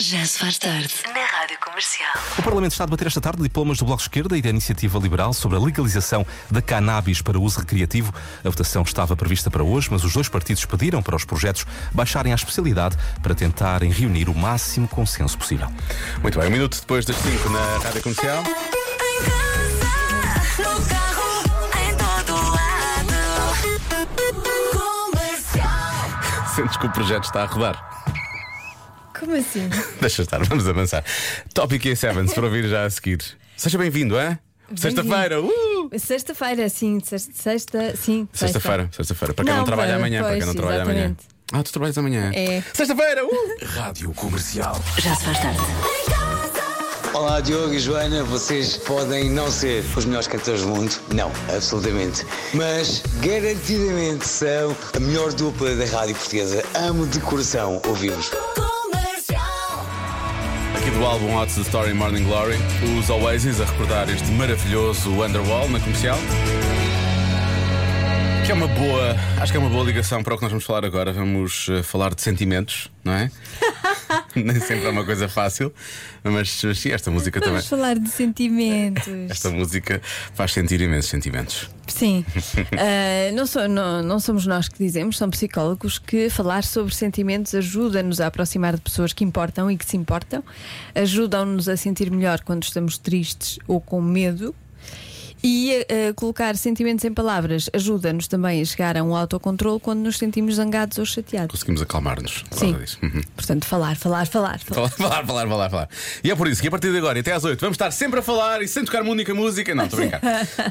Já se faz tarde. Na Rádio Comercial. O Parlamento está a debater esta tarde diplomas do Bloco de Esquerda e da Iniciativa Liberal sobre a legalização da cannabis para uso recreativo. A votação estava prevista para hoje, mas os dois partidos pediram para os projetos baixarem a especialidade para tentarem reunir o máximo consenso possível. Muito bem, um minuto depois das 5 na Rádio Comercial. Em casa, no carro, em todo lado. Comercial. Sentes que o projeto está a rodar. Como assim? Deixa estar, vamos avançar. Topic A7 para ouvir já a seguir. Seja bem-vindo, é? Sexta-feira, uh! Sexta-feira, sim, sexta, sim. Sexta-feira, sexta-feira. Para quem não, Não, trabalha pois, amanhã, para quem não trabalha amanhã. Ah, tu trabalhas amanhã? É. Sexta-feira, uh! Rádio Comercial. Já se faz tarde. Olá Diogo e Joana, vocês podem não ser os melhores cantores do mundo, não, absolutamente, mas garantidamente são a melhor dupla da rádio portuguesa. Amo de coração ouvir-vos. Do álbum What's the Story Morning Glory, os Oasis a recordar este maravilhoso Wonderwall na comercial. Que é uma boa, acho que é uma boa ligação para o que nós vamos falar agora. Vamos eh, falar de sentimentos, não é? Nem sempre é uma coisa fácil, mas mas sim, esta música também. Vamos falar de sentimentos. Esta música faz sentir imensos sentimentos. Sim. Ah, não, não- não somos nós que dizemos, são psicólogos que falar sobre sentimentos ajuda-nos a aproximar de pessoas que importam e que se importam, ajudam-nos a sentir melhor quando estamos tristes ou com medo. E ah, colocar sentimentos em palavras ajuda-nos também a chegar a um autocontrole quando nos sentimos zangados ou chateados. Conseguimos acalmar-nos. Sim. Uhum. Portanto, falar, falar, falar. falar. Falar, falar, falar, falar. E é por isso que a partir de agora até às 8 vamos estar sempre a falar e sem tocar uma única música. Não, estou a brincar.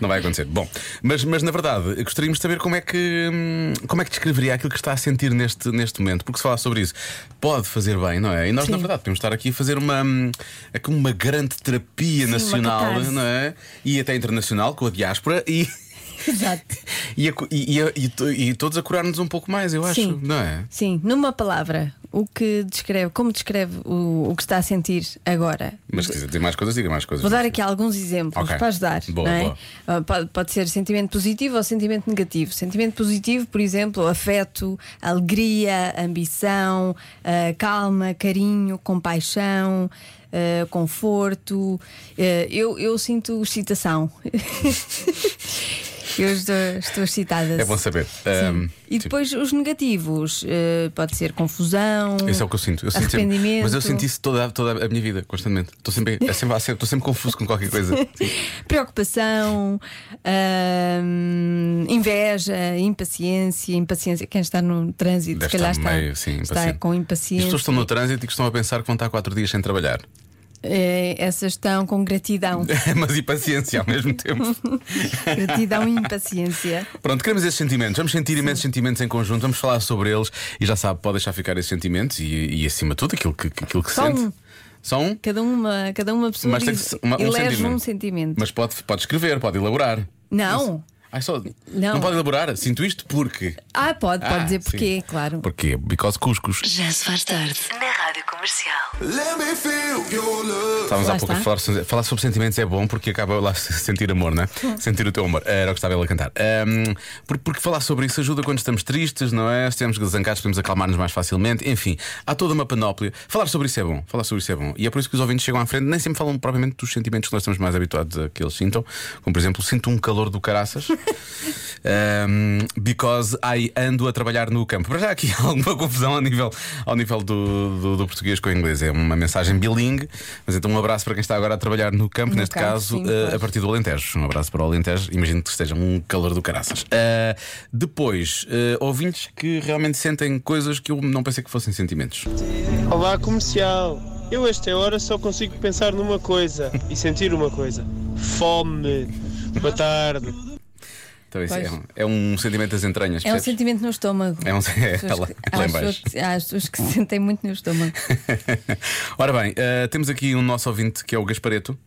Não vai acontecer. Bom, mas, mas na verdade gostaríamos de saber como é que hum, como é que descreveria aquilo que está a sentir neste, neste momento. Porque se falar sobre isso pode fazer bem, não é? E nós, na Sim. verdade, podemos estar aqui a fazer uma, hum, uma grande terapia uma nacional, não é? E até internacional com a diáspora e. Exato. E, a- e- e a- e to- e todos a curar-nos um pouco mais, eu acho, Sim. não é? Sim, numa palavra, o que descreve, como descreve o, o que está a sentir agora? Mas se quiser dizer mais coisas, diga mais coisas. Vou dar aqui alguns exemplos Ok. para ajudar. Boa, é? boa. Ah, Pode, pode ser sentimento positivo ou sentimento negativo. Sentimento positivo, por exemplo, afeto, alegria, ambição, ah, calma, carinho, compaixão. Ah, conforto, Ah, eu, eu sinto excitação. eu estou, estou excitada. É bom saber. Sim. Um, e depois os negativos, eh, pode ser confusão, Esse é o que eu sinto. Eu sinto sempre- mas eu senti isso toda, toda a minha vida, constantemente. Estou sempre, é sempre, estou sempre confuso com qualquer coisa. Sim. preocupação, ahm, inveja, impaciência, impaciência. Quem está no trânsito, Deve se calhar está, meio, sim, está com As impaciência. pessoas estão no trânsito e que estão a pensar que vão estar quatro dias sem trabalhar. Eh, essas estão com gratidão. Mas e paciência ao mesmo tempo. gratidão e impaciência. Pronto, queremos esses sentimentos. Vamos sentir imensos sentimentos em conjunto, vamos falar sobre eles e já sabe, pode deixar ficar esses sentimentos e, e acima de tudo aquilo que, aquilo que Só sente. um. Só um? Cada uma, cada uma pessoa Mas diz, uma- um elege sentimento. um sentimento. Mas pode, pode escrever, pode elaborar. Não. Ai, só, Não. pode elaborar. Sinto isto porque. Ah, pode, pode Ah, dizer sim. porquê, claro. Porquê? Because cuscos. Já se faz tarde. Na Rádio Comercial. Estávamos Lá há pouco a falar, sobre- falar sobre sentimentos é bom porque acaba lá sentir amor, não é? Sentir o teu amor. Era o que estava ele a cantar. Ahm, porque, porque falar sobre isso ajuda quando estamos tristes, não é? Se estamos zangados, podemos acalmar-nos mais facilmente. Enfim, há toda uma panóplia. Falar sobre isso é bom. Falar sobre isso é bom. E é por isso que os ouvintes chegam à frente, nem sempre falam propriamente dos sentimentos que nós estamos mais habituados a que eles sintam. Como, por exemplo, sinto um calor do caraças. Ahm, because I ando a trabalhar no campo. Para já aqui há alguma confusão ao nível, ao nível do, do, do português com o inglês. É uma mensagem bilingue, mas então um abraço para quem está agora a trabalhar no campo, No neste campo, caso, sim, pois. a partir do Alentejo. Um abraço para o Alentejo. Imagino que esteja um calor do caraças. Ah, depois, eh, ouvintes que realmente sentem coisas que eu não pensei que fossem sentimentos. Olá comercial, eu esta hora só consigo pensar numa coisa e sentir uma coisa: fome. Boa tarde. Então, isso é, um, é um sentimento das entranhas. É um percebes? sentimento no estômago. É um- é, lá- que- há pessoas que- Há as pessoas que se sentem muito no estômago. Ora bem, eh, temos aqui um nosso ouvinte que é o Gaspareto.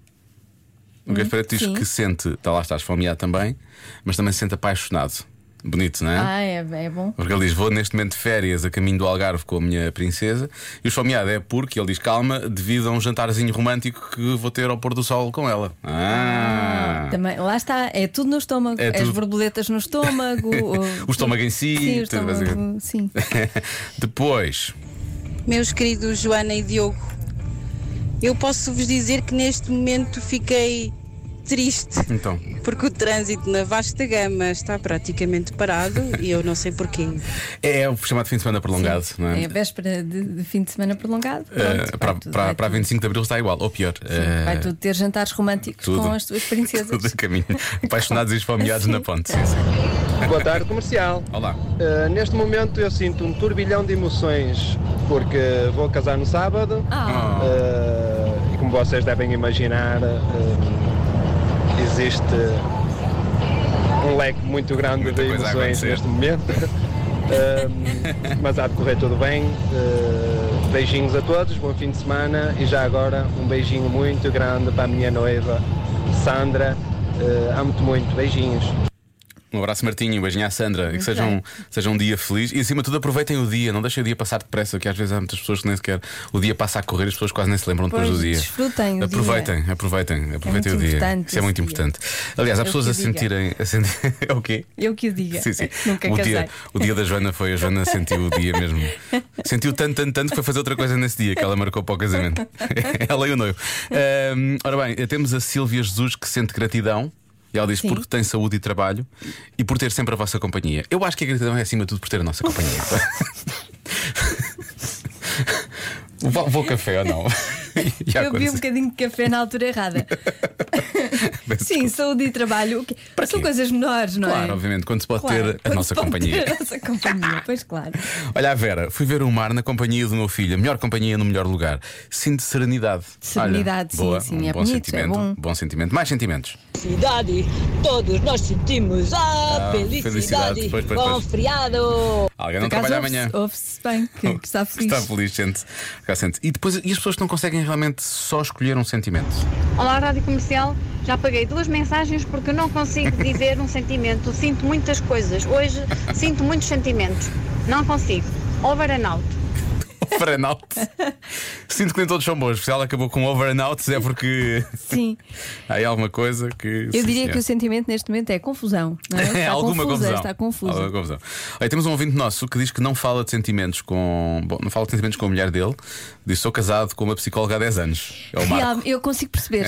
O Gaspareto diz sim. que sente, está lá, está esfomeado também, mas também se sente apaixonado. Bonito, não é? Ah, é, é bom. Porque ele diz: Vou neste momento de férias a caminho do Algarve com a minha princesa. E o esfomeado é porque, ele diz calma, devido a um jantarzinho romântico que vou ter ao pôr do sol com ela. Ah! Também, lá está, é tudo no estômago. É As tudo. borboletas no estômago. O estômago em si, Sim, estômago, sim. Depois, Meus queridos Joana e Diogo, Eu posso vos dizer que neste momento fiquei triste Então, porque o trânsito na vasta gama está praticamente parado e eu não sei porquê. é o chamado fim de semana prolongado, não é? É a véspera de, de fim de semana prolongado. Eh, Pronto, para, vai tudo- para, para a tudo- 25 de Abril está igual, ou pior. eh, Vai tudo ter jantares românticos tudo. com as tuas princesas. Tudo a caminho. Apaixonados e esfomeados na ponte. Sim, sim. Boa tarde, comercial. Olá. Uh, neste momento eu sinto um turbilhão de emoções porque vou casar no sábado Ah, uh, e como vocês devem imaginar uh, existe um leque muito grande Muita de emoções neste momento. Mas há de correr tudo bem. Uh, beijinhos a todos, bom fim de semana e já agora um beijinho muito grande para a minha noiva Sandra. Uh, Amo-te muito, beijinhos. Um abraço, Martinho, um beijinho à Sandra. E que seja um, seja um dia feliz. E acima de tudo, aproveitem o dia. Não deixem o dia passar depressa, que às vezes há muitas pessoas que nem sequer o dia passa a correr e as pessoas quase nem se lembram depois Pois, do dia. desfrutem o aproveitem, aproveitem, aproveitem muito o dia. Isso é muito dia. importante. Aliás, há Eu pessoas a sentirem. A sentir... é o quê? eu que o diga. Sim, sim. Nunca o, casei. dia, o dia da Joana foi a Joana sentiu o dia mesmo. Sentiu tanto, tanto, tanto que foi fazer outra coisa nesse dia que ela marcou para o casamento. ela e o noivo. Ahm, ora bem, temos a Silvia Jesus que sente gratidão. E ela diz Sim. porque tem saúde e trabalho e por ter sempre a vossa companhia. Eu acho que a gratidão é acima de tudo por ter a nossa companhia. vou, vou ao café ou não? Já Eu bebi um bocadinho de café na altura errada. Sim, saúde e trabalho. Para São quê? coisas menores, não é? Claro, obviamente, quando se pode Claro, ter a nossa companhia. a nossa companhia, pois claro. Olha a Vera, fui ver o mar na companhia do meu filho, a melhor companhia no melhor lugar. Sinto serenidade. Serenidade, Olha, boa, sim, sim, um é bom bonito, sentimento. é bom. sentimento. Mais sentimentos. Felicidade, todos nós sentimos a Ah, felicidade. felicidade, pois, pois, Bom pois. feriado. Alguém não trabalha amanhã. Ouve-se bem que, que está feliz. Está feliz, sente. Sente. E depois e as pessoas não conseguem realmente só escolher um sentimento. Olá, Rádio Comercial. Já paguei duas mensagens porque não consigo dizer um sentimento. Sinto muitas coisas. Hoje sinto muitos sentimentos. Não consigo. Over and out. Over and out. Sinto que nem todos são bons. Se ela acabou com over and out, é porque Sim, há aí alguma coisa que. eu sim, diria senhor. que o sentimento neste momento é confusão. Não é? Está alguma confusa, confusão. Está confusa. Alguma confusão. Olha, temos um ouvinte nosso que diz que não fala de sentimentos com. Bom, não fala de sentimentos com a mulher dele. Diz: sou casado com uma psicóloga há 10 anos. É o. Real, eu consigo perceber.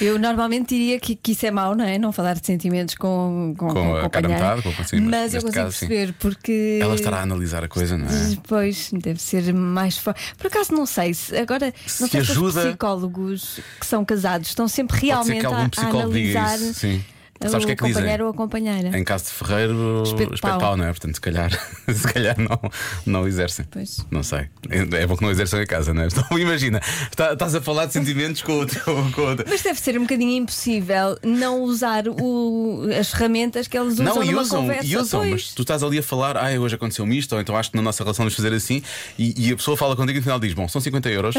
eu normalmente diria que, que isso é mau, não é? Não falar de sentimentos com, com, Com com a cara metade, com- sim, mas mas eu consigo caso, sim. perceber porque. Ela estará a analisar a coisa, não é? Depois deve ser mais forte. Por acaso não sei se agora Se não sei se ajuda- os psicólogos que são casados estão sempre realmente a, a analisar isso. Sim. Sabes o que é que dizem? ou a companheira. Em caso de Ferreiro, Espeto pau. não é? Portanto, se calhar, se calhar não, não exercem. Pois. Não sei. É bom que não exerçam em casa, não é? Então, imagina, está- estás a falar de sentimentos com o teu. Com o teu- Mas deve ser um bocadinho impossível não usar o- as ferramentas que eles usam Não, e usam, conversa. e usam, Pois. mas tu estás ali a falar, ah, hoje aconteceu-me isto, ou então acho que na nossa relação vamos fazer assim, e, e a pessoa fala contigo e no final diz: Bom, são 50 euros.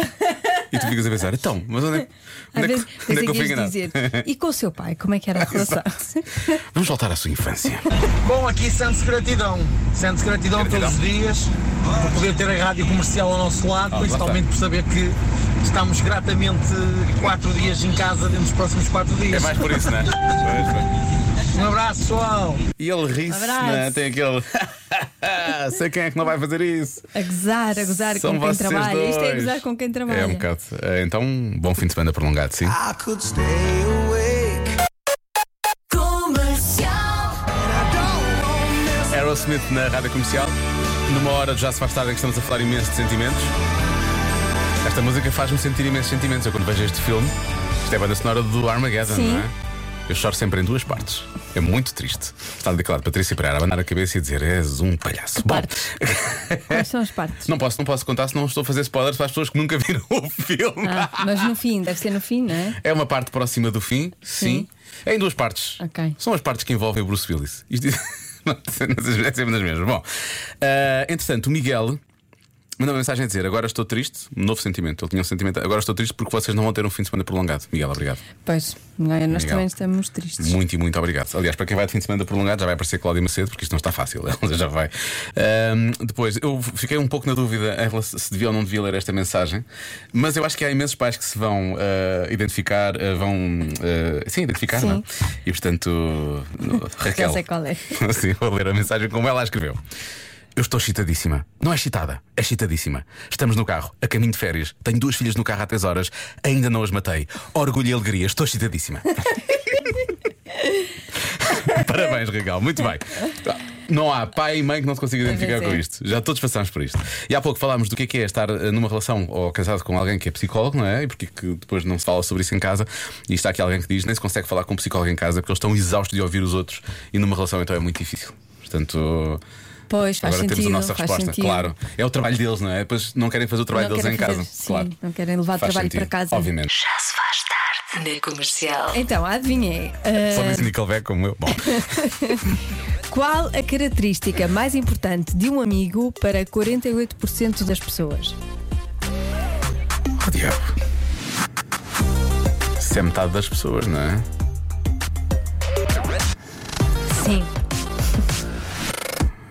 E tu ficas a pensar, então, mas onde é, onde é, vezes, que- onde é que eu fui ias enganado? dizer. E com o seu pai, como é que era a relação? Vamos voltar à sua infância. Bom, aqui sente-se gratidão. Sente-se gratidão, Gratidão. todos os dias por poder ter a rádio comercial ao nosso lado, Ah, principalmente por saber que estamos gratamente quatro dias em casa dentro dos próximos quatro dias. É mais por isso, não é? Um abraço, pessoal. E ele ri-se, Abraço. não é? Tem aquele. Sei quem é que não vai fazer isso. A gozar, a gozar São com quem vocês trabalha. Isto é dois. gozar com quem trabalha. É um bocado. Eh, Então, bom fim de semana prolongado, sim. Comercial. Aerosmith na rádio comercial. Numa hora já se faz tarde em que estamos a falar imenso de sentimentos. Esta música faz-me sentir imensos sentimentos. Eu quando vejo este filme, isto é a banda sonora do Armageddon, Sim. não é? Eu choro sempre em duas partes. É muito triste. Está dedicado Patrícia Pereira a abanar a cabeça e dizer: És um palhaço. Bom, partes? Quais são as partes? não posso, não posso contar se não estou a fazer spoilers para as pessoas que nunca viram o filme. Ah, mas no fim, deve ser no fim, não é? É uma parte próxima do fim, sim. Sim. É em duas partes. Ok. São as partes que envolvem o Bruce Willis. Isto não é sempre das mesmas. Bom, ah, entretanto, o Miguel mandou uma mensagem a dizer: Agora estou triste. Um novo sentimento. Ele tinha um sentimento. Agora estou triste porque vocês não vão ter um fim de semana prolongado. Miguel, obrigado. Pois, não é? nós Legal. também estamos tristes. Muito e muito obrigado. Aliás, para quem vai de fim de semana prolongado, já vai aparecer Cláudia Macedo, porque isto não está fácil. Ela já vai. Ahm, depois, eu fiquei um pouco na dúvida se devia ou não devia ler esta mensagem, mas eu acho que há imensos pais que se vão ah, identificar, ah, vão. ah, sim, identificar, Sim. não? E portanto, Raquel. Já sei qual é. Sim, vou ler a mensagem como ela escreveu. Eu estou excitadíssima. Não é excitada, é excitadíssima. Estamos no carro, a caminho de férias. Tenho duas filhas no carro há três horas. Ainda não as matei. Orgulho e alegria. Estou excitadíssima. Parabéns, Regal. Muito bem. Não há pai e mãe que não se consiga identificar é. com isto. Já todos passamos por isto. E há pouco falámos do que é que é estar eh, numa relação ou casado com alguém que é psicólogo, não é? E porque que depois não se fala sobre isso em casa. E está aqui alguém que diz nem se consegue falar com um psicólogo em casa porque eles estão exaustos de ouvir os outros e numa relação então é muito difícil. Portanto, Pois, faz agora sentido. temos a nossa resposta. sentido. Claro. É o trabalho deles, não é? Depois não querem fazer o trabalho Não deles em querem casa. fazer- sim, claro. Não querem levar Faz trabalho sentido, para casa. Obviamente. Já se faz tarde na comercial. Então, adivinhei. Só Ah, disse Nickelback como eu. Bom, qual a característica mais importante de um amigo para 48% das pessoas? oh, diabo. Isso é metade das pessoas, não é? Sim.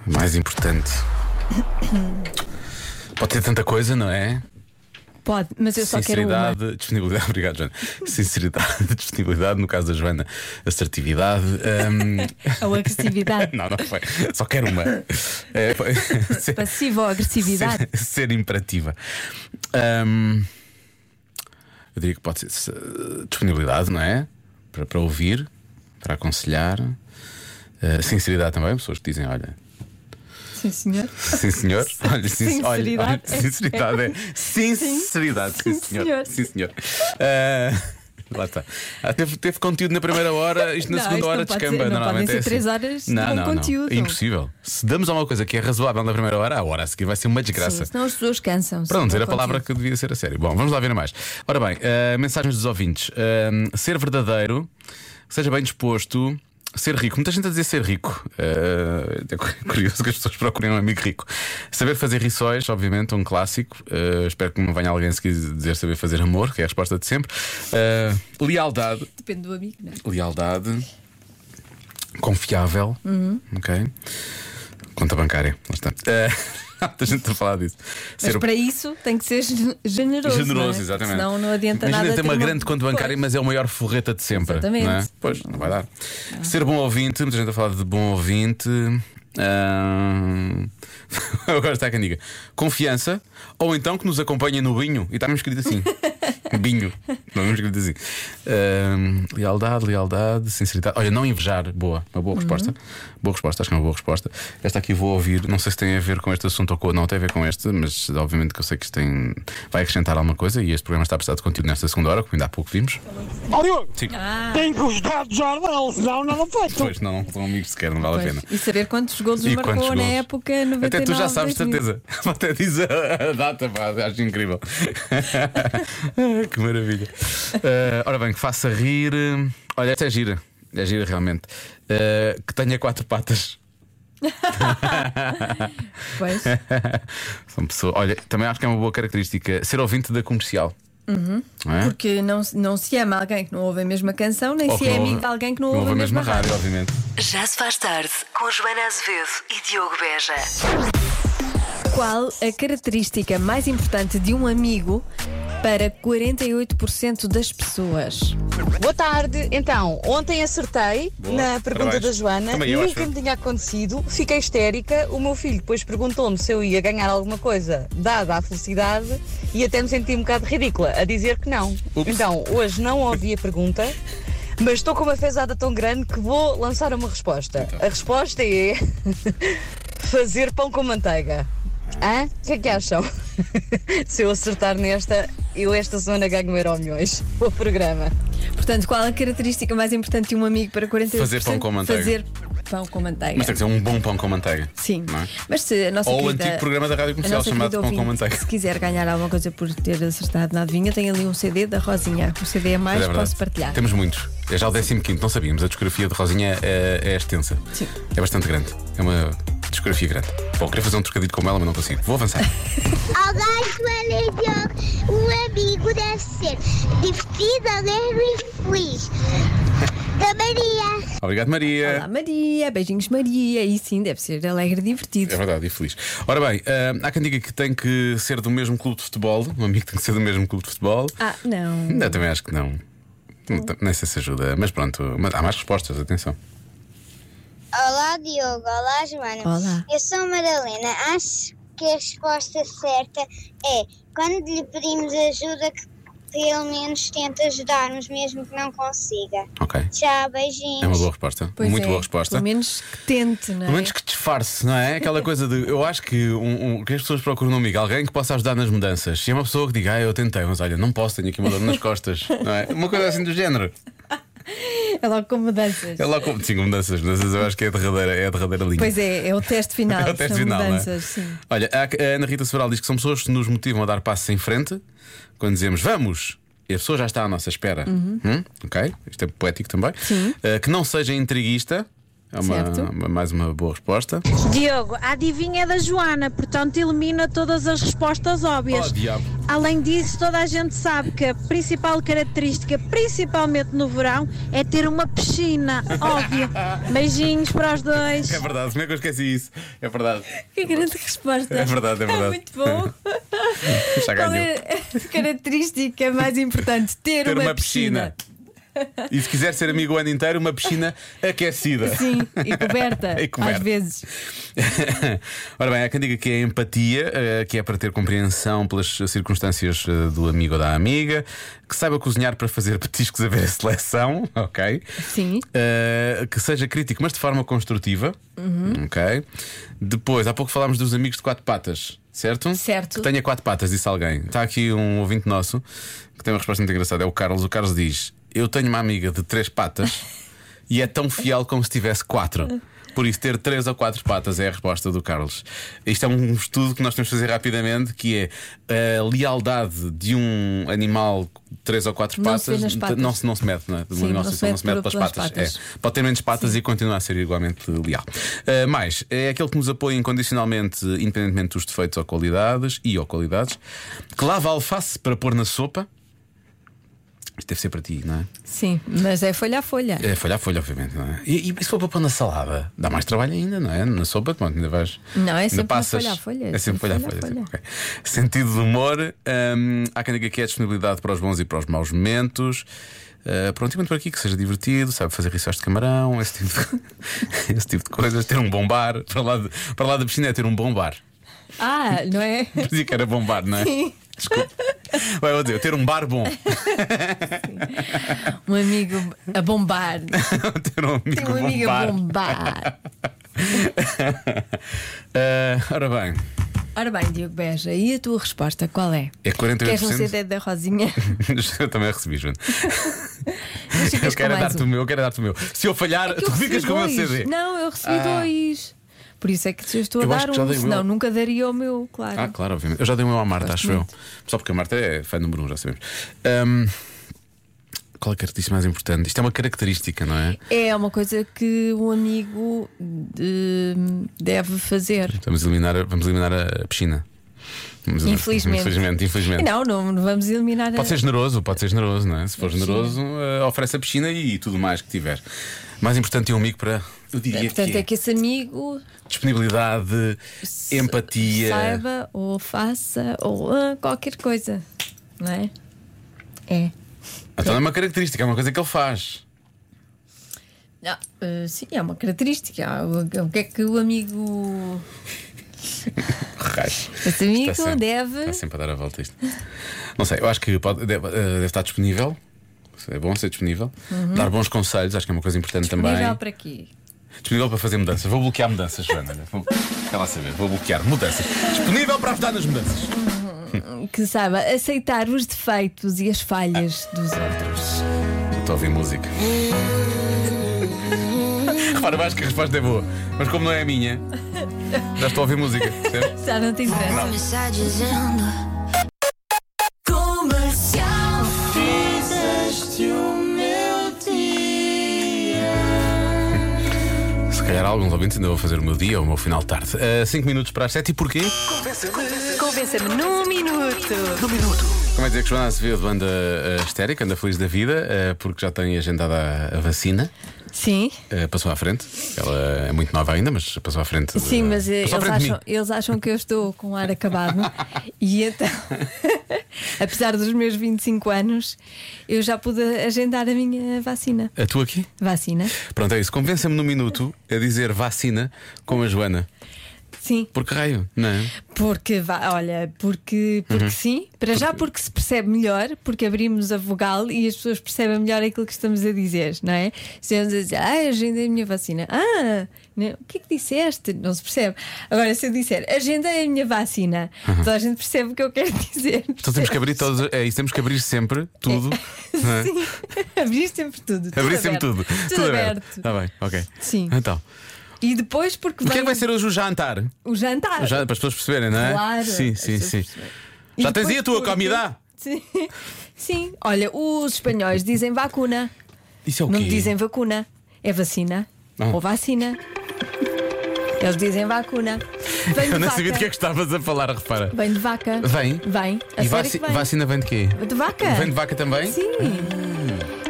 Mais importante. Pode ter tanta coisa, não é? Pode, mas eu só quero uma. Sinceridade, disponibilidade, obrigado, Joana. Sinceridade, disponibilidade, no caso da Joana, assertividade. hum, Ou agressividade. Não, não foi. Só quero uma. É, ser, Passiva ou agressividade. ser, ser imperativa. Hum, eu diria que pode ser se- disponibilidade, não é? Para, para ouvir, para aconselhar. Uh, sinceridade também, pessoas que dizem, olha, Sim, senhor. Sim, senhor. Olha, sim, olha, olha, Sinceridade. sinceridade é. Sinceridade, sim, Sim, senhor. Sim, senhor. Ah, lá está. Ah, teve, teve conteúdo na primeira hora, isto na Não, segunda isto hora não descamba. ser- não Normalmente podem é ser três horas não, com não, não. conteúdo. É impossível. Se damos a uma coisa que é razoável na primeira hora, a hora a seguir vai ser uma desgraça. Sim, senão as pessoas cansam. Para não dizer a palavra que devia ser a sério. Bom, vamos lá ver mais. Ora bem, ah, mensagens dos ouvintes. Ah, ser verdadeiro, seja bem disposto. Ser rico, muita gente a dizer ser rico. Ah, é curioso que as pessoas procurem um amigo rico. Saber fazer rissóis, obviamente, um clássico. Ah, espero que não venha alguém a seguir dizer saber fazer amor, que é a resposta de sempre. Ah, lealdade, Depende do amigo, não é? lealdade, confiável, Uhum. ok? Conta bancária, lá está. Ah, muita gente a falar disso. Mas Ser- para isso tem que ser gen- generoso. Generoso, não é? exatamente. Senão não adianta Imagina nada. ter uma uma- grande conta bancária, mas é o maior forreta de sempre. Exatamente. Não é? Pois, não vai dar. Ser bom ouvinte, muita gente a falar de bom ouvinte. Eu gosto da quem diga confiança, ou então que nos acompanha no binho, e está mesmo escrito assim: binho, não é mesmo escrito assim. Ah, lealdade, lealdade, sinceridade. Olha, não invejar, boa, uma boa resposta. Boa resposta, acho que é uma boa resposta. Esta aqui vou ouvir, não sei se tem a ver com este assunto ou com. Não tem a ver com este, mas obviamente que eu sei que isto tem, vai acrescentar alguma coisa e este programa está a precisar de conteúdo nesta segunda hora, como ainda há pouco vimos. Ó Diogo, Sim. tem que gostar do Jardel, senão nada feito. Pois não, não são amigos sequer, não vale a Pois. pena. E saber quantos golos E marcou quantos na golos? época 99 Até tu já sabes, de 2000. certeza. Até diz a a data, pá, acho incrível. que maravilha. Eh, ora bem, que faça rir. eh, Olha, esta é gira. É gira realmente. Eh, que tenha quatro patas. Pois. São pessoas. Olha, também acho que é uma boa característica ser ouvinte da comercial. Uhum. Não é? Porque não, se- não se ama alguém que não ouve a mesma canção, nem Ou se que é não amigo ouve- de alguém que não, não ouve a mesma, rádio. obviamente. Já se faz tarde com Joana Azevedo e Diogo Beja. Qual a característica mais importante de um amigo para 48% das pessoas? Boa tarde. Então, ontem acertei Boa. na pergunta Parabéns. da Joana. Também Nunca acho. me tinha acontecido. Fiquei histérica. O meu filho depois perguntou-me se eu ia ganhar alguma coisa dada a felicidade e até me senti um bocado ridícula a dizer que não. Então, hoje não ouvi a pergunta. Mas estou com uma fezada tão grande que vou lançar uma resposta. A resposta é fazer pão com manteiga. Hã? O que é que acham? Se eu acertar nesta, eu esta zona ganho um euro milhões. O programa. Portanto, qual a característica mais importante de um amigo para 48%? Fazer pão com manteiga. Fazer pão com manteiga. Mas tem que ser um bom pão com manteiga. Sim. não é? Mas se a nossa Ou o querida- antigo programa da Rádio Comercial chamado Pão com Manteiga. Se quiser ganhar alguma coisa por ter acertado na adivinha, tem ali um CD da Rosinha. O CD a mais, Mas é posso partilhar. Temos muitos. É já o 15, não sabíamos. A discografia de Rosinha é, é extensa. Sim. É bastante grande. É uma discografia grande. Bom, queria fazer um trocadilho com ela, mas não consigo. Vou avançar. Diogo. Um amigo deve ser divertido, alegre e feliz. Da Maria. Obrigado, Maria. Olá, Maria. Beijinhos, Maria. E sim, deve ser alegre e divertido. É verdade, e feliz. Ora bem, ah, há quem diga que tem que ser do mesmo clube de futebol. Um amigo tem que ser do mesmo clube de futebol. Ah, não. Eu também acho que não. Não- Nem sei se ajuda, mas pronto. Mas há mais respostas, atenção. Olá, Diogo. Olá, Joana. Olá. Eu sou a Madalena. Acho que a resposta certa é quando lhe pedimos ajuda que pelo menos tenta ajudar-nos, mesmo que não consiga. Ok. Tchau, beijinhos. É uma boa resposta. Pois Muito é, boa resposta. Pelo menos que tente, não é? Pelo menos que disfarce, não é? Aquela coisa de. Eu acho que, um, um- que as pessoas procuram no amigo alguém que possa ajudar nas mudanças. Se é uma pessoa que diga, ah, eu tentei, mas olha, não posso, tenho aqui uma dor nas costas, não é? Uma coisa assim do género. É logo com mudanças. É lá como. Sim, mudanças, mudanças eu acho que é a derradeira, é a derradeira linha. Pois é, é o teste final. É o teste final, é? mudanças, sim. Olha, a a Ana Rita Sobral diz que são pessoas que nos motivam a dar passos em frente quando dizemos vamos. E a pessoa já está à nossa espera. Uhum. Hum? Ok? Isto é poético também. Sim. Uh, que não seja intriguista. É uma, mais uma boa resposta. Diogo, a adivinha é da Joana, portanto elimina todas as respostas óbvias. Oh, diabo. Além disso, toda a gente sabe que a principal característica, principalmente no verão, é ter uma piscina. Óbvio. Beijinhos para os dois. É verdade, como é que eu esqueci isso? É verdade. Que grande resposta. É verdade, é verdade. muito bom. Já Qual é a característica mais importante? Ter, Ter uma, uma piscina. E se quiser ser amigo o ano inteiro, uma piscina aquecida. Sim, e coberta, E coberta. às vezes. Ora bem, há quem diga que é empatia, eh, que é para ter compreensão pelas circunstâncias eh, do amigo ou da amiga, que saiba cozinhar para fazer petiscos a ver a seleção, ok? Sim. Eh, que seja crítico, mas de forma construtiva, Uhum. ok? Depois, há pouco falámos dos amigos de quatro patas, certo? Certo. Que tenha quatro patas, disse alguém. Está aqui um ouvinte nosso que tem uma resposta muito engraçada, é o Carlos. O Carlos diz: Eu tenho uma amiga de três patas e é tão fiel como se tivesse quatro. Por isso, ter três ou quatro patas é a resposta do Carlos. Isto é um estudo que nós temos de fazer rapidamente, que é a lealdade de um animal três ou quatro Não se patas, nas patas. não se, não se mete, não é? Sim, animal não se mete não se mete pelas pelas patas. patas. É. Pode ter menos patas e continua a ser igualmente leal. Uh, mais, é aquele que nos apoia incondicionalmente, independentemente dos defeitos ou qualidades e ou qualidades, que lava alface para pôr na sopa. Isto deve ser para ti, não é? Sim, mas é folha a folha. É folha a folha, obviamente, não é? E, e se for para pôr na salada, dá mais trabalho ainda, não é? Na sopa, pronto, ainda vais. Não, é sempre passas. folha a folha, É sempre folha a folha. folha. sempre, ok. Sentido de humor, hum, há quem diga que é disponibilidade para os bons e para os maus momentos. Uh, pronto, e muito por aqui que seja divertido, sabe fazer rissóis de camarão, esse tipo de, esse tipo de coisas. Ter um bom bar, para lá, de, para lá da piscina é ter um bom bar. Ah, não é? Dizia que era bom bar, não é? Sim. Desculpa. Vai, eu dizer, ter um bar bom. Um amigo a bombar. ter um amigo Tem um amigo bar. a bombar. Uh, ora bem, Ora bem, Diogo Beja, e a tua resposta qual é? é 48%. Queres um CD da Rosinha? eu também recebi, ficas Eu quero é dar-te um. o meu, eu quero dar-te o meu. Se eu falhar, É tu eu recebi ficas com o meu dois. CD. Não, eu recebi Ah. dois. Por isso é que te estou a Eu acho dar um, senão meu. nunca daria o meu, claro. Ah, claro, obviamente. Eu já dei o meu à Marta, acho eu. Só porque a Marta é fã número um, já sabemos. Ahm, qual é a característica mais importante? Isto é uma característica, não é? É uma coisa que um amigo de- deve fazer. Vamos eliminar, a- vamos eliminar a piscina. Vamos Infelizmente. Infelizmente, infelizmente. Não, não, não vamos eliminar a- Pode ser generoso, pode ser generoso, não é? Se for A generoso, eh, oferece a piscina e tudo mais que tiver. Mais importante é um amigo para, eu diria Portanto, que é que esse amigo disponibilidade, empatia. saiba ou faça ou ah, qualquer coisa, não é? É. Então não é uma característica, é uma coisa que ele faz. Não, eh, sim, é uma característica. Ah, O o que é que o amigo. Esse amigo Está sempre- deve. Está sempre a dar a volta isto. Não sei, eu acho que pode- deve, eh, deve estar disponível. É bom ser disponível. Uhum. Dar bons conselhos, acho que é uma coisa importante Disponível também. para quê? Disponível para fazer mudanças. Vou bloquear mudanças, Joana. Vou- Quer lá saber, vou bloquear mudanças. Disponível para ajudar nas mudanças. Que saiba aceitar os defeitos e as falhas dos outros. Estou a ouvir música. Repara, acho que a resposta é boa, mas como não é a minha, já estou a ouvir música. Já não te interessa. Está calhar alguns ouvintes ainda vão fazer o meu dia ou o meu final de tarde. 5 minutos para as 7 e porquê? Convença-me. Convença-me num minuto. Num minuto. Como é dizer que Joana Azevedo anda uh, histérica, anda feliz da vida, uh, porque já tem agendada a, a vacina. Sim. Uh, passou à frente. Ela é muito nova ainda, mas passou à frente. Sim, uh, mas eh, eles acham, eles acham que eu estou com o ar acabado. e então, apesar dos meus 25 anos, eu já pude agendar a minha vacina. A tua aqui? Vacina? Pronto, é isso. Convença-me num minuto a dizer vacina com a Joana. Sim. Por que raio? Não é? Porque, olha, porque, porque Uhum. sim, para já porque se percebe melhor, porque abrimos a vogal e as pessoas percebem melhor aquilo que estamos a dizer, não é? Se eu dizer, ah, agendei a minha vacina, ah, não, o que é que disseste? Não se percebe. Agora, se eu disser, agendei a minha vacina, Uhum. toda a gente percebe o que eu quero dizer. Então temos que abrir todos. É isso, temos que abrir sempre tudo. é? Abrir sempre tudo. tudo Abrir sempre aberto. tudo. Tudo, aberto. Está bem, ok. Sim. Então. E depois, porque O que é que vai ser hoje o jantar? o jantar. O jantar, para as pessoas perceberem, não é? Claro, Sim, sim, sim. Já tens aí a tua porque- comida? Sim. Sim, olha, os espanhóis dizem vacuna. Isso é o Não quê? dizem vacuna. É vacina. Ah. Ou vacina. Eles dizem vacuna. Vem Eu vaca. sabia de que é que estavas a falar, repara. Vem de vaca. Vem? Vem. A E vaci- vem. vacina vem de quê? De vaca. Vem de vaca também? Sim.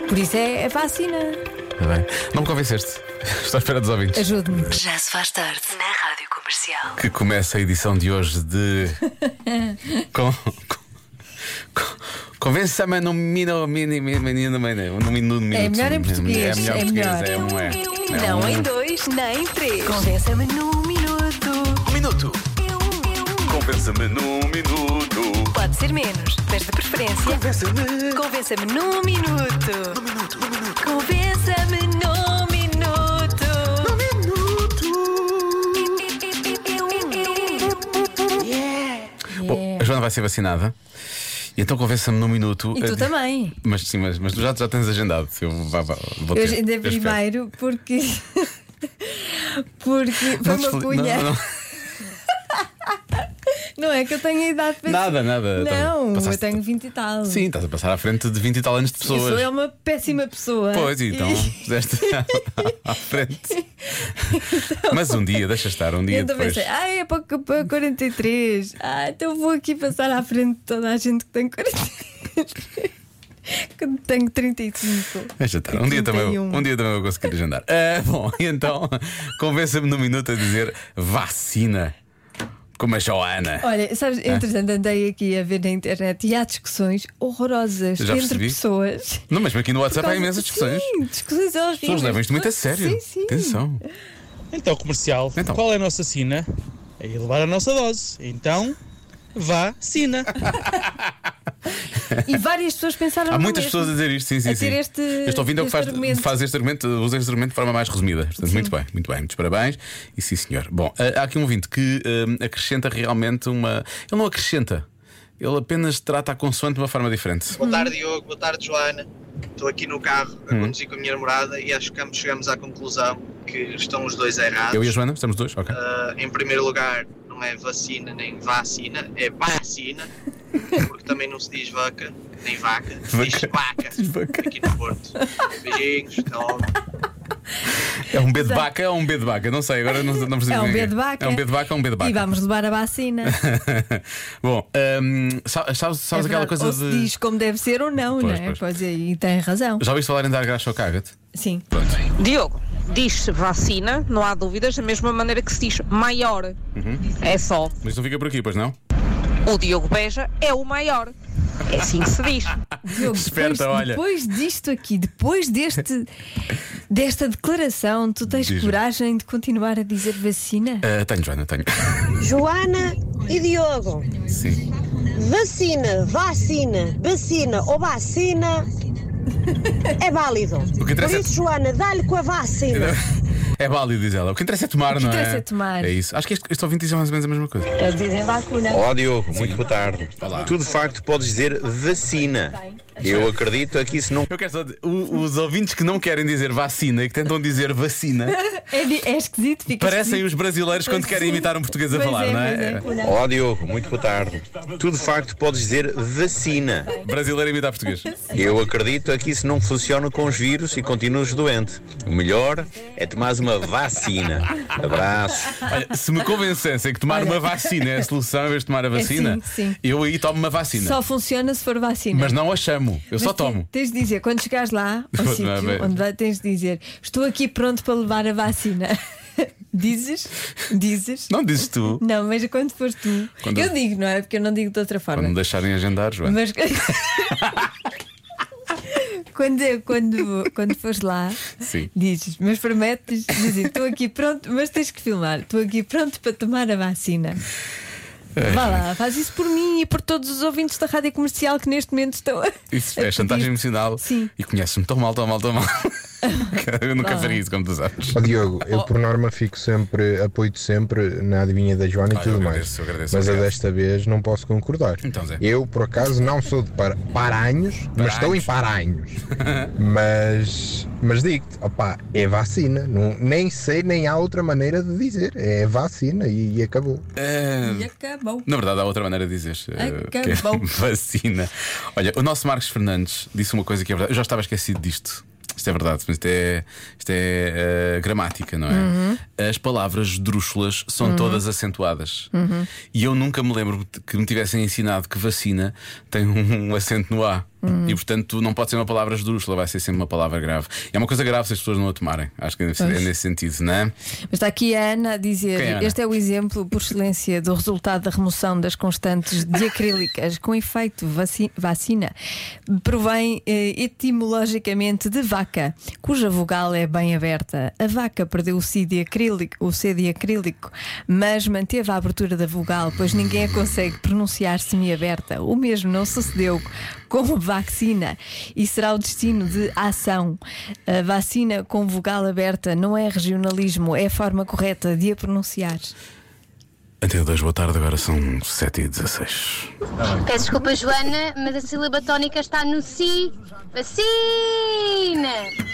Por isso é, é vacina. Não me convenceste. Estou à espera dos ouvintes. Ajude-me. Já se faz tarde na Rádio Comercial. Que começa a edição de hoje de. Com... com- com- Convença-me num minuto. Num minuto. É melhor em português, É melhor é em português. melhor. É um é. É Não um em dois, nem em três. Convença-me num minuto. Um minuto. Convença-me num minuto. Pode ser menos, mas de preferência. Convença-me. Convença-me num minuto. Num minuto, num minuto. Convença-me vai ser vacinada. E então convença-me num minuto. E tu também. Mas sim, mas, mas tu já, já tens agendado. Eu vou, vou, vou ter. Eu primeiro porque. porque foi uma cunha. não, Não, não. é que eu tenho a idade para Nada, nada. Não, Passaste- eu tenho 20 e tal. Sim, estás a passar à frente de 20 e tal anos de Eu pessoas. é uma péssima pessoa. Pois, então, puseste à frente. Mas um dia, deixa estar, um dia então depois. pensei, ah, é para, para 43. Ah, então vou aqui passar à frente de toda a gente que tem 43. Quando tenho 35. Deixa estar. Um dia, também, 31. um dia também vou conseguir agendar. Ah, bom, então, convença-me num minuto a dizer vacina. Como a Joana. Olha, sabes, entretanto andei aqui a ver na internet e há discussões horrorosas Já entre percebi. pessoas. Não, mas aqui no WhatsApp há imensas discussões. Sim, discussões As horríveis. pessoas levam isto muito a sério. Sim, sim. Atenção. Então, comercial, qual é a nossa sina? É ir levar a nossa dose. Então, vacina. E várias pessoas pensaram Há muitas mesmo. pessoas a dizer isto, sim, sim, a sim. este, Eu estou ouvindo é o que este faz, argumento. faz este argumento, usa este argumento de forma mais resumida. Portanto, muito bem, muito bem, muitos parabéns. E sim, senhor. Bom, ah, há aqui um ouvinte que ah, acrescenta realmente uma. Ele não acrescenta, ele apenas trata a consoante de uma forma diferente. Boa tarde, Diogo. Boa tarde, Joana. Estou aqui no carro a Hum. conduzir com a minha namorada e acho que ambos chegamos à conclusão que estão os dois errados. Eu e a Joana, estamos dois? Ok. Ah, em primeiro lugar, não é vacina nem vacina, é vacina, porque também não se diz vaca nem vaca, diz vaca aqui no Porto. Beijinhos, até logo. É um B de vaca ou um B de vaca? Não sei, agora não, não percebi. É um. B de vaca. É um B de vaca ou um B de vaca? E vamos levar a vacina. Bom, sa- sabes, sabes É aquela coisa ou se de. diz como deve ser ou não, Pois, não é? pois. Pois é, e tem razão. Já ouviste falar em dar graxa ao caga-te? Sim. Diogo, diz-se vacina, não há dúvidas, da mesma maneira que se diz maior. Uhum. É só. Mas não fica por aqui, pois não? O Diogo Beja é o maior. É assim que se diz. Diogo, Esperta, depois, olha. depois disto aqui, depois deste, desta declaração, tu tens Diz-me. coragem de continuar a dizer vacina? Ah, tenho, Joana, tenho. Joana e Diogo. Sim. Vacina, vacina, vacina ou vacina é válido. O que interessa Por é- isso, Joana, dá-lhe com a vacina. É válido, diz ela. O que interessa é tomar, O que não é? interessa é tomar. É isso. Acho que este, este ouvinte diz mais ou menos a mesma coisa. Eles dizem vacuna. Olá Diogo, muito boa tarde. Tu de facto podes dizer vacina, Eu acredito é que isso não. Eu quero só dizer, o- os ouvintes que não querem dizer vacina e que tentam dizer vacina É, di- é esquisito, fica parecem esquisito. os brasileiros quando querem imitar um português a Pois falar, é, não é? pois é. Ó Diogo, muito boa tarde. Tu de facto podes dizer vacina. Brasileiro a imitar português. Eu acredito é que isso não funciona com os vírus e continuas doente. O melhor é tomares uma vacina. Abraços. Olha, se me convencessem que tomar uma vacina é a solução em vez de tomar a vacina, sim, sim. eu aí tomo uma vacina. Só funciona se for vacina. Mas não a chamo, eu só Mas te- tomo. Tens de dizer, quando chegares lá ao sítio bem. onde vai, tens de dizer: Estou aqui pronto para levar a vacina. dizes? Dizes? Não dizes tu. Não, mas quando fores tu. Quando- Eu digo, não é? Porque eu não digo de outra forma. Quando me deixarem agendar, Joana. Mas quando, quando, quando fores lá, Sim. dizes, mas prometes dizer, estou aqui pronto, mas tens que filmar, estou aqui pronto para tomar a vacina. É. Vá lá, faz isso por mim e por todos os ouvintes da rádio comercial que neste momento estão a. Isso a é chantagem emocional. Sim. E conhece-me tão mal, tão mal, tão mal. eu nunca faria isso, como tu sabes. Ó Diogo, eu por norma fico sempre, apoio-te sempre na adivinha da Joana e Ah, eu tudo agradeço, eu mais. agradeço, mas a obrigado. desta vez não posso concordar. Então, Zé. Eu, por acaso, não sou de para, Paranhos, mas estou em Paranhos. mas mas digo-te, opá, é vacina. Não, nem sei, nem há outra maneira de dizer. É vacina e, e acabou. É, E acabou. Na verdade, há outra maneira de dizer eh, que é Acabou. vacina. Olha, o nosso Marcos Fernandes disse uma coisa que é verdade. Eu já estava esquecido disto. Isto é verdade, mas isto é, isto é eh, gramática, não é? Uhum. As palavras esdrúxulas são Uhum. todas acentuadas. Uhum. E eu nunca me lembro que me tivessem ensinado que vacina tem um acento no A. Uhum. E portanto não pode ser uma palavra esdrúxula, vai ser sempre uma palavra grave. É uma coisa grave se as pessoas não a tomarem. Acho que é nesse, é sentido, não é? Mas está aqui a Ana a dizer: é Ana? Este é o exemplo por excelência do resultado da remoção das constantes diacrílicas com efeito vaci- vacina. Provém eh, etimologicamente de vaca, cuja vogal é bem aberta. A vaca perdeu o C diacrílico, o C diacrílico, mas manteve a abertura da vogal, pois ninguém a consegue pronunciar semi-aberta. O mesmo não sucedeu com vacina e será o destino de ação. A vacina com vogal aberta não é regionalismo, é a forma correta de a pronunciar. Até dois, boa tarde, agora são 7 e 16 Peço desculpa, Joana, mas a sílaba tónica está no si. Vacina!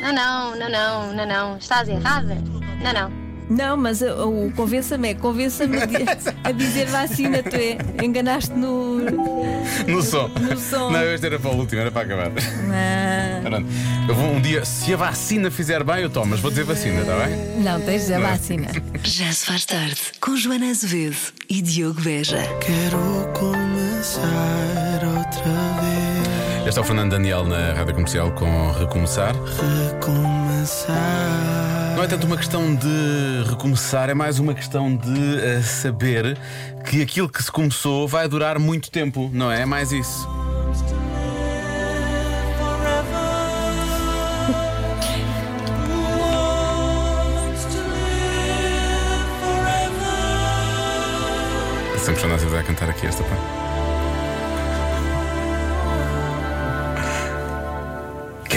Não, não, não, não, não, não. Estás errada? Não, não. Não, mas o convença-me é, convença-me de- a dizer vacina, tu é, enganaste no. No som. No som. Não, este era para o último, era para acabar. Ah, Pronto. Eu vou um dia, se a vacina fizer bem, eu tomo, mas vou dizer vacina, está bem? não, tens a Não é? vacina. Já se faz tarde com Joana Azevedo e Diogo Beja. Quero começar outra vez. Este é o Fernando Daniel na rádio comercial com Recomeçar. Recomeçar. Não é tanto uma questão de recomeçar, é mais uma questão de eh, saber que aquilo que se começou vai durar muito tempo, não é? É mais isso. Sempre Azevedo a cantar aqui esta parte.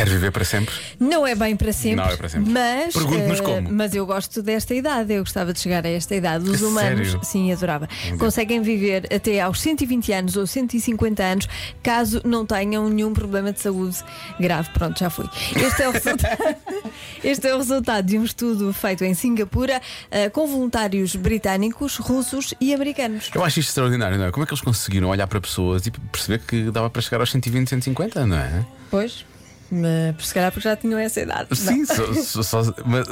Quer viver para sempre? Não é bem para sempre. Não é para sempre. Mas, Pergunte-nos eh, como. mas eu gosto desta idade. Eu gostava de chegar a esta idade. Os humanos, sério? sim, adorava. Conseguem viver até aos 120 anos ou 150 anos, caso não tenham nenhum problema de saúde grave. Pronto, já fui. Este é o resultado, este é o resultado de um estudo feito em Singapura eh, com voluntários britânicos, russos e americanos. Eu acho isto extraordinário, não é? Como é que eles conseguiram olhar para pessoas e perceber que dava para chegar aos 120, 150, não é? Pois, mas se calhar porque já tinham essa idade. Sim, só, só,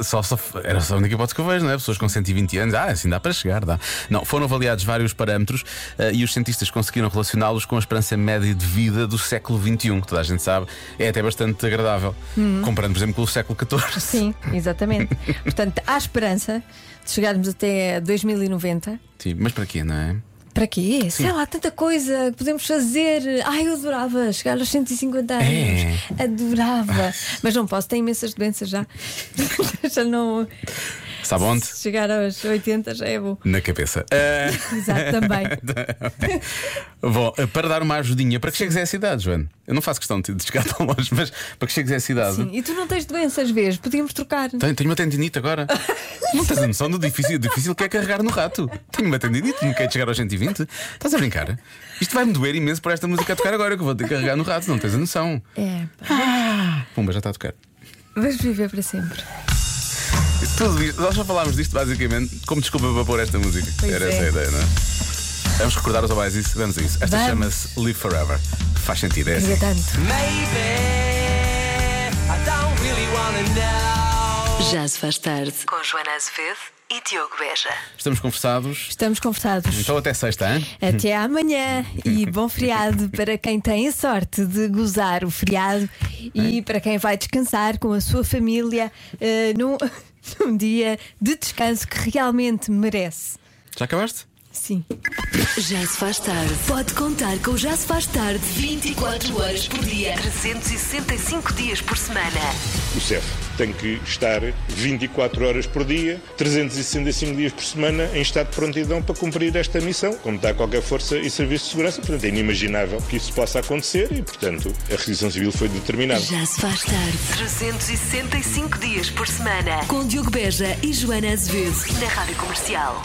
só- só- era só a única hipótese que eu vejo, não é? Pessoas com 120 anos, ah, assim dá para chegar, dá. Não, foram avaliados vários parâmetros eh, e os cientistas conseguiram relacioná-los com a esperança média de vida do século XXI, que toda a gente sabe, é até bastante agradável, Uhum. comparando, por exemplo, com o século XIV. Sim, exatamente. Portanto, há esperança de chegarmos até 2090. Sim, mas para quê, não é? Para quê? Sim. Sei lá, tanta coisa que podemos fazer. Ai, eu adorava chegar aos 150 anos. É. Adorava. Mas não posso, tenho imensas doenças já. já não. Sabe onde? Se chegar aos 80 já é bom. Na cabeça. Ah, Exato, também. Bom, para dar uma ajudinha para que chegues a essa idade, Joana. Eu não faço questão de chegar tão longe, mas para que chegues a essa idade. Sim. E tu não tens doenças, vês? Podíamos trocar. Tenho, tenho uma tendinite agora. não tens a noção do difícil, difícil que é carregar no rato. Tenho uma tendinite, não quero chegar aos 120. Estás a brincar? Isto vai-me doer imenso por esta música a tocar agora, que eu vou ter que carregar no rato, não tens a noção. É, pá. Pumba, já está a tocar. Vais viver para sempre. Tudo isto, nós já falámos disto basicamente como desculpa para pôr esta música. Pois Era é. essa a ideia, não é? Vamos recordar os obais isso? Vamos a isso. Esta Vamos. chama-se Live Forever. Faz sentido, é Queria assim. tanto. Já se faz tarde. Com Joana Azevedo e Diogo Beja. Estamos conversados. Estamos conversados. Então até sexta, hein? Até amanhã e bom feriado para quem tem a sorte de gozar o feriado e para quem vai descansar com a sua família eh, num, num dia de descanso que realmente merece. Já acabaste? Sim. Já se faz tarde. Pode contar com o Já se faz tarde 24 horas por dia, 365 dias por semana. O CEF tem que estar 24 horas por dia, 365 dias por semana, em estado de prontidão para cumprir esta missão, como está qualquer força e serviço de segurança. Portanto, é inimaginável que isso possa acontecer e, portanto, a requisição civil foi determinada. Já se faz tarde. 365 dias por semana. Com Diogo Beja e Joana Azevedo. Na Rádio Comercial.